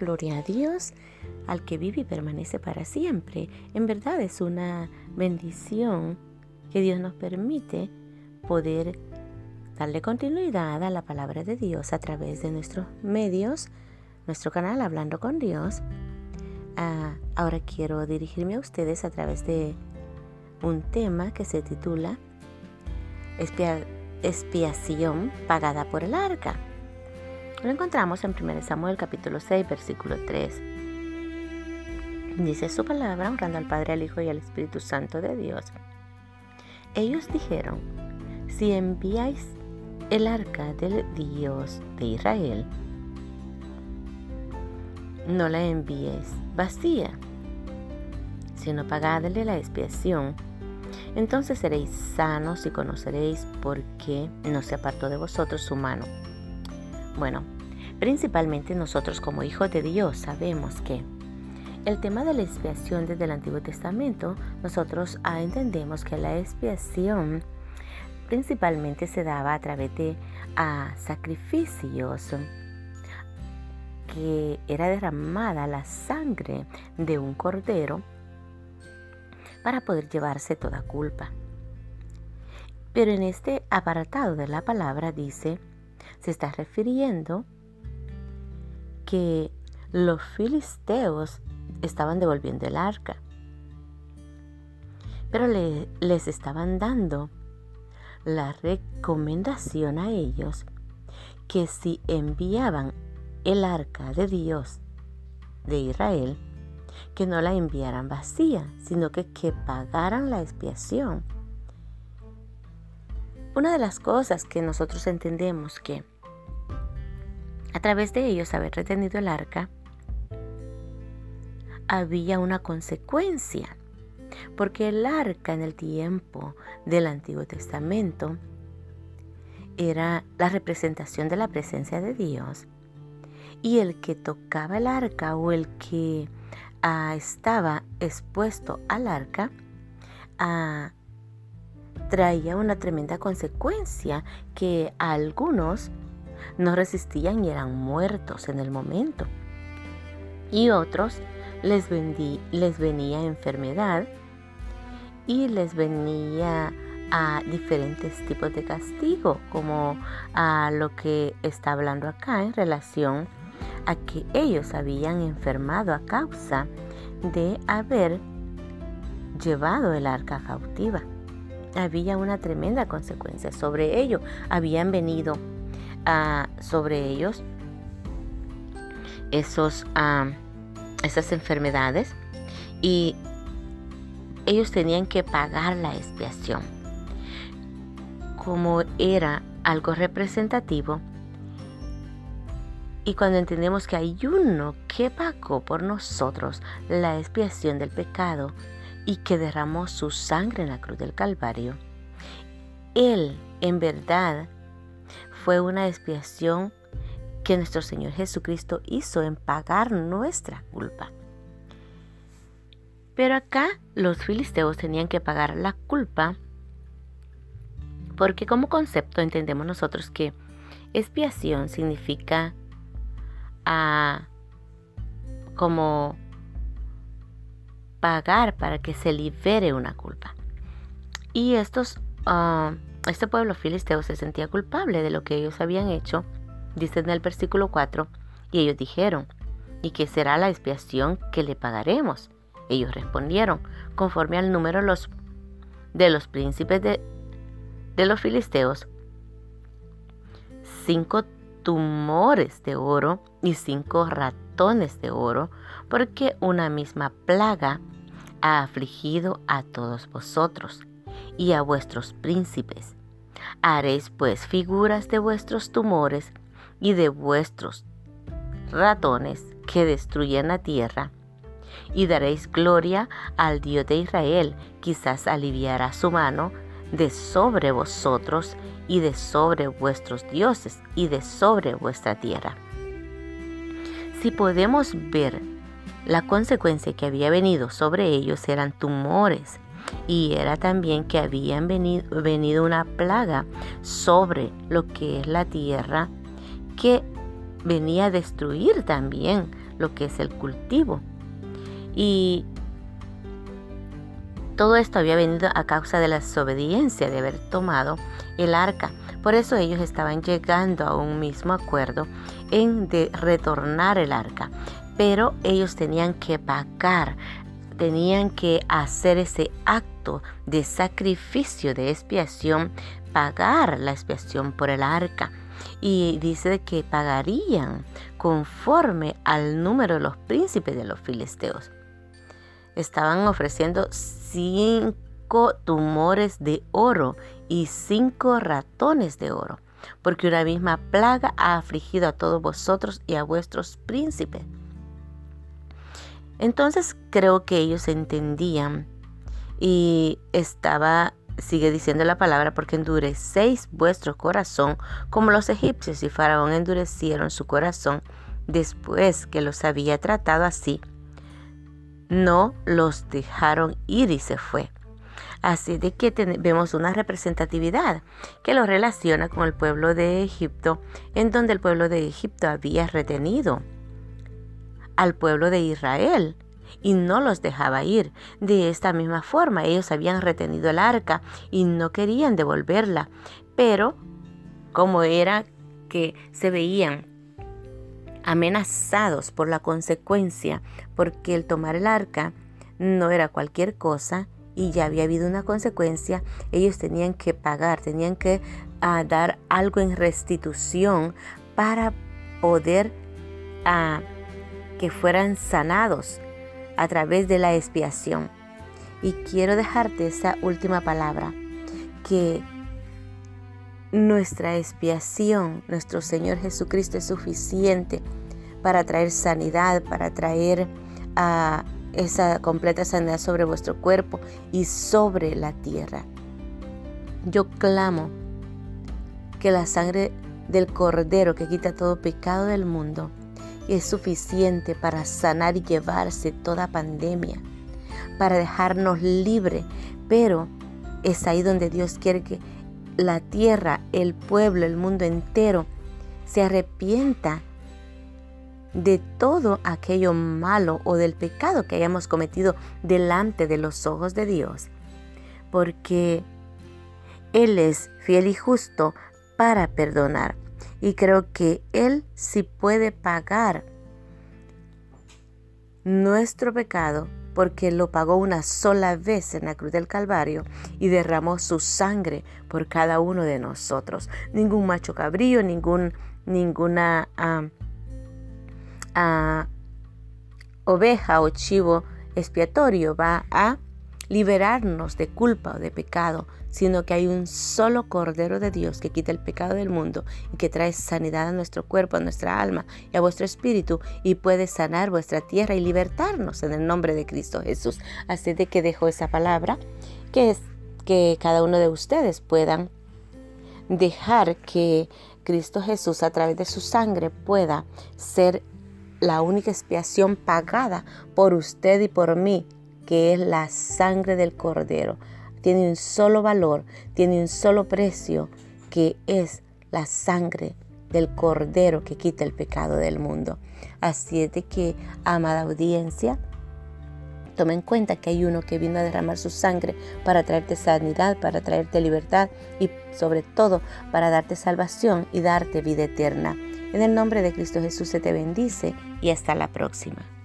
gloria a Dios, al que vive y permanece para siempre. En verdad es una bendición que Dios nos permite poder darle continuidad a la palabra de Dios a través de nuestros medios, nuestro canal Hablando con Dios. Ah, ahora quiero dirigirme a ustedes a través de un tema que se titula Expiación pagada por el arca. Lo encontramos en 1 Samuel capítulo 6 versículo 3. Dice su palabra honrando al Padre, al Hijo y al Espíritu Santo de Dios. Ellos dijeron, si enviáis el arca del Dios de Israel, no la envíes vacía, sino pagadle la expiación. Entonces seréis sanos y conoceréis por qué no se apartó de vosotros su mano. Bueno, principalmente nosotros como hijos de Dios sabemos que el tema de la expiación desde el Antiguo Testamento, nosotros ah, entendemos que la expiación principalmente se daba a través de ah, sacrificios que era derramada la sangre de un cordero para poder llevarse toda culpa. Pero en este apartado de la palabra dice, se está refiriendo que los filisteos estaban devolviendo el arca, pero les estaban dando la recomendación a ellos que si enviaban el arca de Dios de Israel, que no la enviaran vacía, sino que, que pagaran la expiación. Una de las cosas que nosotros entendemos que a través de ellos haber retenido el arca, había una consecuencia, porque el arca en el tiempo del Antiguo Testamento era la representación de la presencia de Dios y el que tocaba el arca o el que ah, estaba expuesto al arca ah, traía una tremenda consecuencia que algunos no resistían y eran muertos en el momento. Y otros les, venía enfermedad y les venía a diferentes tipos de castigo, como a lo que está hablando acá en relación a que ellos habían enfermado a causa de haber llevado el arca cautiva. Había una tremenda consecuencia sobre ello. Habían venido sobre ellos esos, esas enfermedades y ellos tenían que pagar la expiación. Como era algo representativo, y cuando entendemos que hay uno que pagó por nosotros la expiación del pecado y que derramó su sangre en la cruz del Calvario, Él en verdad fue una expiación que nuestro Señor Jesucristo hizo en pagar nuestra culpa. Pero acá los filisteos tenían que pagar la culpa porque como concepto entendemos nosotros que expiación significa a como pagar para que se libere una culpa. Y estos, ah, este pueblo filisteo se sentía culpable de lo que ellos habían hecho, dice en el versículo 4, y ellos dijeron, ¿y qué será la expiación que le pagaremos? Ellos respondieron, conforme al número los, de los príncipes de, de los filisteos, cinco tumores de oro y cinco ratones de oro, porque una misma plaga ha afligido a todos vosotros y a vuestros príncipes. Haréis pues figuras de vuestros tumores y de vuestros ratones que destruyen la tierra, y daréis gloria al Dios de Israel, quizás aliviará su mano de sobre vosotros y de sobre vuestros dioses y de sobre vuestra tierra. Si podemos ver la consecuencia que había venido sobre ellos eran tumores y era también que habían venido, venido una plaga sobre lo que es la tierra que venía a destruir también lo que es el cultivo. Y todo esto había venido a causa de la desobediencia de haber tomado el arca. Por eso ellos estaban llegando a un mismo acuerdo en de retornar el arca. Pero ellos tenían que pagar, tenían que hacer ese acto de sacrificio, de expiación, pagar la expiación por el arca. Y dice que pagarían conforme al número de los príncipes de los filisteos. Estaban ofreciendo cinco tumores de oro y cinco ratones de oro, porque una misma plaga ha afligido a todos vosotros y a vuestros príncipes. Entonces creo que ellos entendían y estaba, sigue diciendo la palabra, porque endurecéis vuestro corazón como los egipcios y Faraón endurecieron su corazón después que los había tratado así. No los dejaron ir y se fue. Así de que vemos una representatividad que lo relaciona con el pueblo de Egipto, en donde el pueblo de Egipto había retenido al pueblo de Israel y no los dejaba ir. De esta misma forma, ellos habían retenido el arca y no querían devolverla. Pero, como era que se veían amenazados por la consecuencia, porque el tomar el arca no era cualquier cosa y ya había habido una consecuencia, ellos tenían que pagar, tenían que ah, dar algo en restitución para poder uh, que fueran sanados a través de la expiación. Y quiero dejarte esa última palabra, que nuestra expiación, nuestro Señor Jesucristo es suficiente para traer sanidad, para traer a esa completa sanidad sobre vuestro cuerpo y sobre la tierra. Yo clamo que la sangre del Cordero que quita todo pecado del mundo es suficiente para sanar y llevarse toda pandemia, para dejarnos libre, pero es ahí donde Dios quiere que la tierra, el pueblo, el mundo entero se arrepienta de todo aquello malo o del pecado que hayamos cometido delante de los ojos de Dios, porque Él es fiel y justo para perdonar. Y creo que Él sí puede pagar nuestro pecado porque lo pagó una sola vez en la cruz del Calvario y derramó su sangre por cada uno de nosotros. Ningún macho cabrío, ningún, ninguna ah, ah, oveja o chivo expiatorio va a liberarnos de culpa o de pecado, sino que hay un solo Cordero de Dios que quita el pecado del mundo y que trae sanidad a nuestro cuerpo, a nuestra alma y a vuestro espíritu y puede sanar vuestra tierra y libertarnos en el nombre de Cristo Jesús. Así de que dejo esa palabra, que es que cada uno de ustedes puedan dejar que Cristo Jesús a través de su sangre pueda ser la única expiación pagada por usted y por mí que es la sangre del cordero. Tiene un solo valor, tiene un solo precio, que es la sangre del cordero que quita el pecado del mundo. Así es de que, amada audiencia, toma en cuenta que hay uno que vino a derramar su sangre para traerte sanidad, para traerte libertad y sobre todo para darte salvación y darte vida eterna. En el nombre de Cristo Jesús se te bendice y hasta la próxima.